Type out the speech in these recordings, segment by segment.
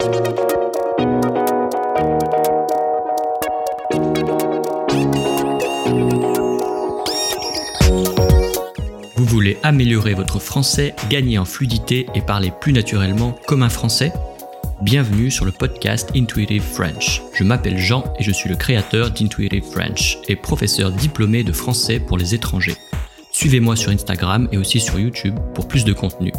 Vous voulez améliorer votre français, gagner en fluidité et parler plus naturellement comme un français? Bienvenue sur le podcast Intuitive French. Je m'appelle Jean et je suis le créateur d'Intuitive French et professeur diplômé de français pour les étrangers. Suivez-moi sur Instagram et aussi sur YouTube pour plus de contenu.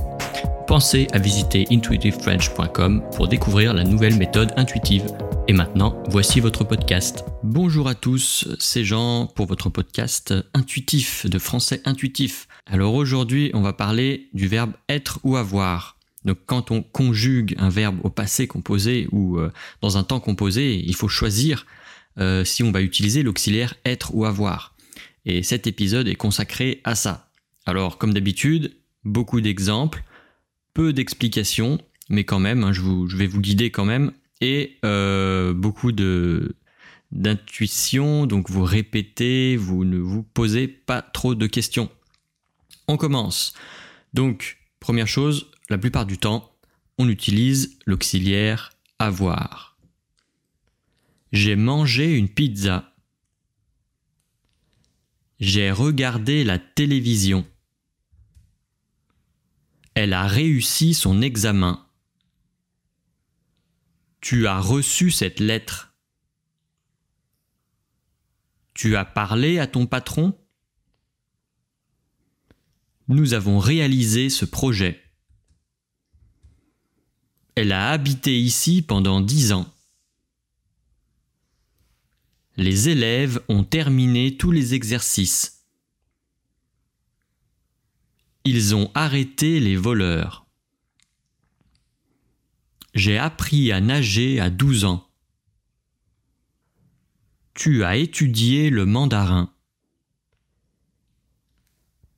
Pensez à visiter intuitivefrench.com pour découvrir la nouvelle méthode intuitive. Et maintenant, voici votre podcast. Bonjour à tous, c'est Jean pour votre podcast intuitif de français intuitif. Alors aujourd'hui, on va parler du verbe être ou avoir. Donc quand on conjugue un verbe au passé composé ou euh, dans un temps composé, il faut choisir euh, si on va utiliser l'auxiliaire être ou avoir. Et cet épisode est consacré à ça. Alors comme d'habitude, beaucoup d'exemples, peu d'explications, mais quand même, hein, je, vais vous guider quand même, et euh, beaucoup de d'intuition, donc vous répétez, vous ne vous posez pas trop de questions. On commence. Donc, première chose, la plupart du temps, on utilise l'auxiliaire avoir. J'ai mangé une pizza. J'ai regardé la télévision. Elle a réussi son examen. Tu as reçu cette lettre. Tu as parlé à ton patron Nous avons réalisé ce projet. Elle a habité ici pendant dix ans. Les élèves ont terminé tous les exercices. Ils ont arrêté les voleurs. J'ai appris à nager à douze ans. Tu as étudié le mandarin.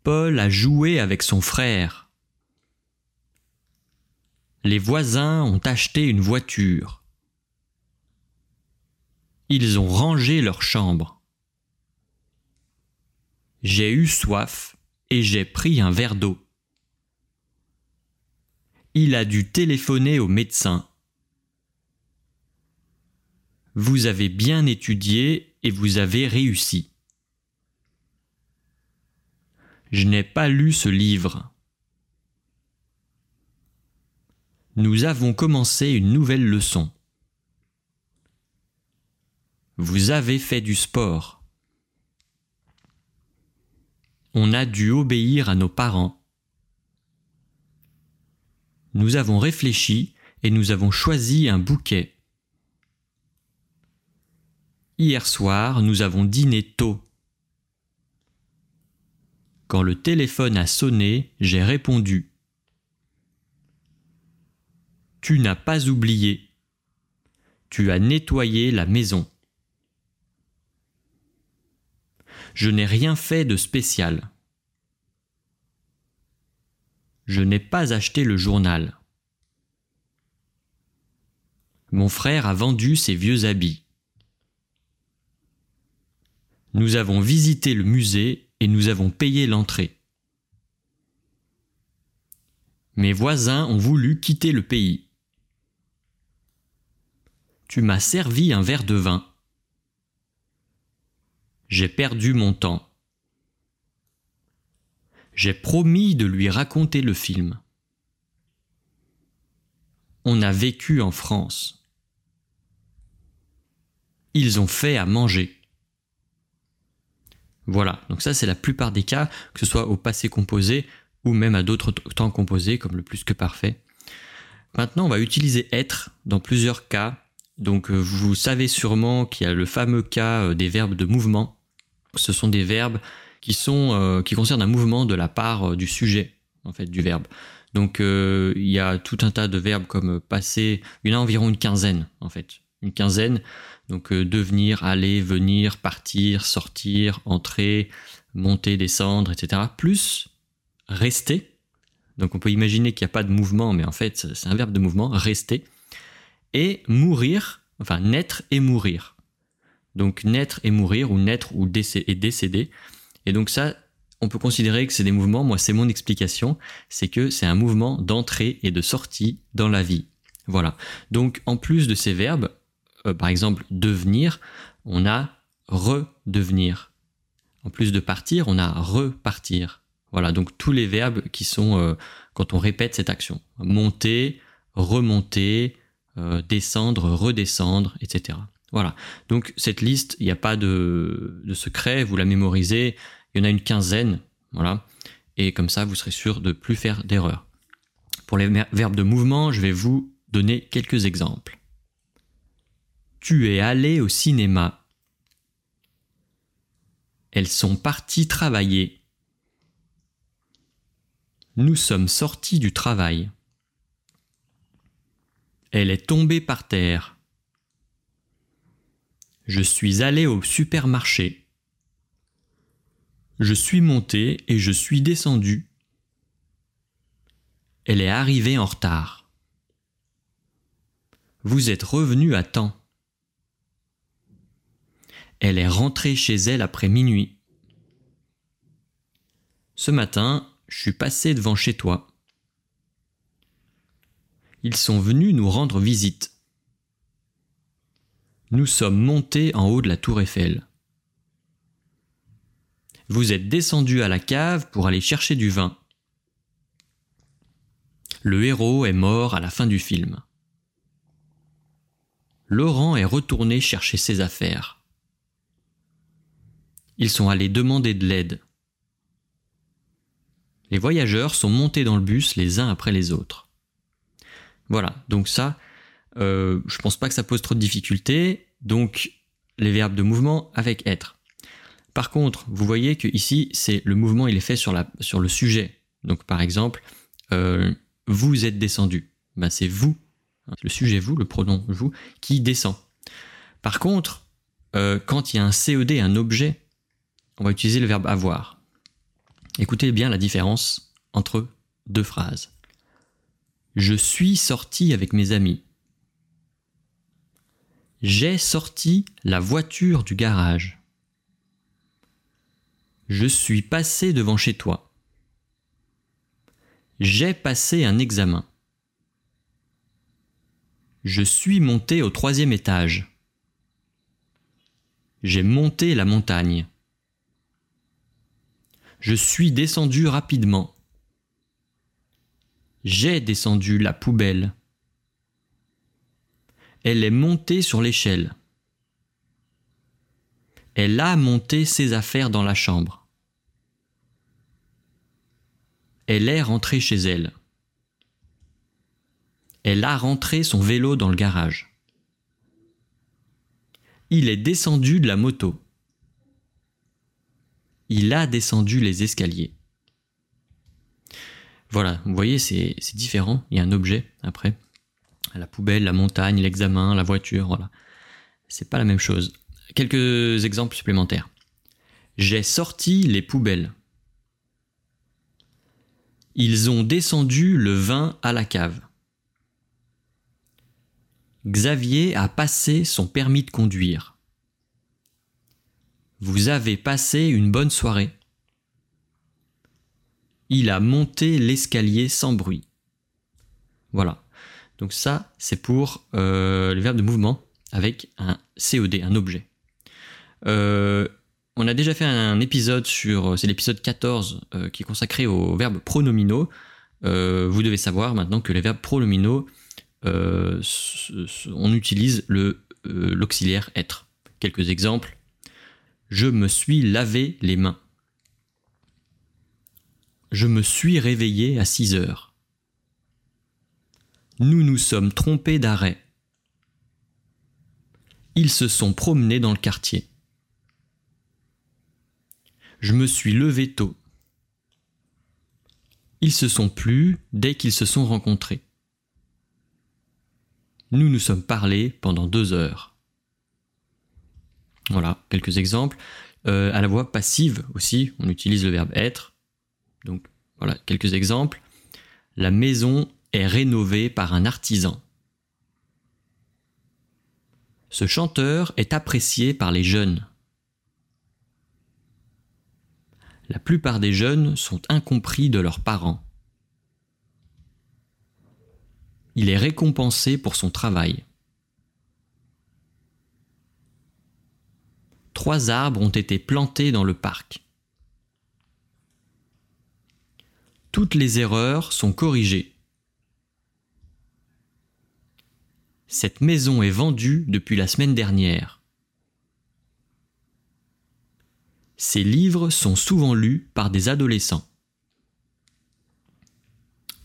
Paul a joué avec son frère. Les voisins ont acheté une voiture. Ils ont rangé leur chambre. J'ai eu soif et j'ai pris un verre d'eau. Il a dû téléphoner au médecin. Vous avez bien étudié et vous avez réussi. Je n'ai pas lu ce livre. nous avons commencé une nouvelle leçon. Vous avez fait du sport. On a dû obéir à nos parents. Nous avons réfléchi et nous avons choisi un bouquet. Hier soir, nous avons dîné tôt. Quand le téléphone a sonné, j'ai répondu. Tu n'as pas oublié. Tu as nettoyé la maison. Je n'ai rien fait de spécial. Je n'ai pas acheté le journal. Mon frère a vendu ses vieux habits. Nous avons visité le musée et nous avons payé l'entrée. Mes voisins ont voulu quitter le pays. Tu m'as servi un verre de vin. J'ai perdu mon temps. J'ai promis de lui raconter le film. On a vécu en France. Ils ont fait à manger. Voilà, donc ça c'est la plupart des cas, que ce soit au passé composé ou même à d'autres temps composés comme le plus que parfait. Maintenant, on va utiliser être dans plusieurs cas donc euh, vous savez sûrement qu'il y a le fameux cas euh, des verbes de mouvement. Ce sont des verbes qui sont euh, qui concernent un mouvement de la part du sujet en fait du verbe. Donc il y a tout un tas de verbes comme passer, il y en a environ une quinzaine en fait, une quinzaine. Donc devenir, aller, venir, partir, sortir, entrer, monter, descendre, etc. Plus rester. Donc on peut imaginer qu'il n'y a pas de mouvement, mais en fait c'est un verbe de mouvement, rester et mourir, enfin naître et mourir. Donc naître et mourir, ou naître ou et décéder. Et donc ça, on peut considérer que c'est des mouvements, moi c'est mon explication, c'est que c'est un mouvement d'entrée et de sortie dans la vie. Voilà. Donc en plus de ces verbes, euh, par exemple devenir, on a redevenir. En plus de partir, on a repartir. Voilà, donc tous les verbes qui sont euh, quand on répète cette action. Monter, remonter, euh, descendre, redescendre, etc. Voilà. Donc cette liste, il n'y a pas de, secret, vous la mémorisez. Il y en a une quinzaine, voilà. Et comme ça, vous serez sûr de plus faire d'erreurs. Pour les verbes de mouvement, je vais vous donner quelques exemples. Tu es allé au cinéma. Elles sont parties travailler. Nous sommes sortis du travail. Elle est tombée par terre. Je suis allé au supermarché. Je suis monté et je suis descendu. Elle est arrivée en retard. Vous êtes revenu à temps. Elle est rentrée chez elle après minuit. Ce matin, je suis passé devant chez toi. Ils sont venus nous rendre visite. Nous sommes montés en haut de la tour Eiffel. Vous êtes descendu à la cave pour aller chercher du vin. Le héros est mort à la fin du film. Laurent est retourné chercher ses affaires. Ils sont allés demander de l'aide. Les voyageurs sont montés dans le bus les uns après les autres. Voilà, donc ça, euh, je pense pas que ça pose trop de difficultés. Donc les verbes de mouvement avec être. Par contre, vous voyez que ici, c'est le mouvement, il est fait sur, le sujet. Donc par exemple, euh, vous êtes descendu. Ben, c'est vous, le sujet vous, le pronom vous, qui descend. Par contre, euh, quand il y a un CED, un objet, on va utiliser le verbe avoir. Écoutez bien la différence entre deux phrases. Je suis sorti avec mes amis. J'ai sorti la voiture du garage. Je suis passé devant chez toi. J'ai passé un examen. Je suis monté au troisième étage. J'ai monté la montagne. Je suis descendu rapidement. J'ai descendu la poubelle. Elle est montée sur l'échelle. Elle a monté ses affaires dans la chambre. Elle est rentrée chez elle. Elle a rentré son vélo dans le garage. Il est descendu de la moto il a descendu les escaliers. Voilà, vous voyez, c'est différent. Il y a un objet après. La poubelle, la montagne, l'examen, la voiture, voilà. C'est pas la même chose. Quelques exemples supplémentaires. J'ai sorti les poubelles. Ils ont descendu le vin à la cave. Xavier a passé son permis de conduire. Vous avez passé une bonne soirée. Il a monté l'escalier sans bruit. Voilà. Donc ça, c'est pour euh, le verbe de mouvement avec un COD, un objet. Euh, on a déjà fait un épisode sur, c'est l'épisode 14 euh, qui est consacré aux verbes pronominaux. vous devez savoir maintenant que les verbes pronominaux, on utilise l'auxiliaire être. Quelques exemples je me suis lavé les mains. Je me suis réveillé à 6 heures. Nous nous sommes trompés d'arrêt. Ils se sont promenés dans le quartier. Je me suis levé tôt. Ils se sont plu dès qu'ils se sont rencontrés. Nous nous sommes parlé pendant deux heures. Voilà, quelques exemples. Euh, à la voix passive aussi, on utilise le verbe être. Donc voilà, quelques exemples. La maison est rénovée par un artisan. Ce chanteur est apprécié par les jeunes. La plupart des jeunes sont incompris de leurs parents. Il est récompensé pour son travail. Trois arbres ont été plantés dans le parc. Toutes les erreurs sont corrigées. Cette maison est vendue depuis la semaine dernière. Ces livres sont souvent lus par des adolescents.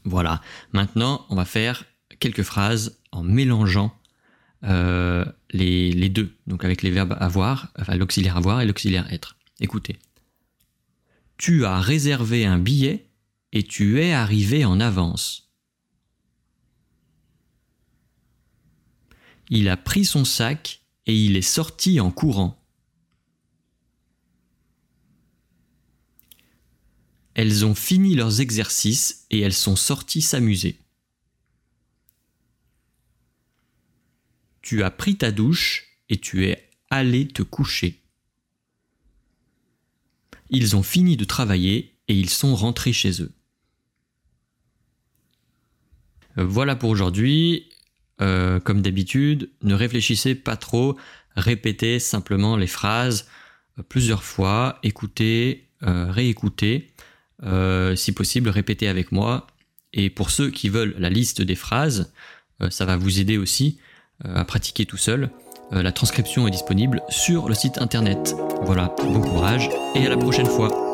Voilà, maintenant on va faire quelques phrases en mélangeant euh, les, deux, donc avec les verbes avoir, enfin l'auxiliaire avoir et l'auxiliaire être. Écoutez. Tu as réservé un billet et tu es arrivé en avance. Il a pris son sac et il est sorti en courant. Elles ont fini leurs exercices et elles sont sorties s'amuser. Tu as pris ta douche et tu es allé te coucher. Ils ont fini de travailler et ils sont rentrés chez eux. Voilà pour aujourd'hui. Euh, comme d'habitude, ne réfléchissez pas trop, répétez simplement les phrases euh, plusieurs fois, écoutez, euh, réécoutez, si possible, répétez avec moi. Et pour ceux qui veulent la liste des phrases, ça va vous aider aussi. À pratiquer tout seul. La transcription est disponible sur le site internet. Voilà, bon courage et à la prochaine fois.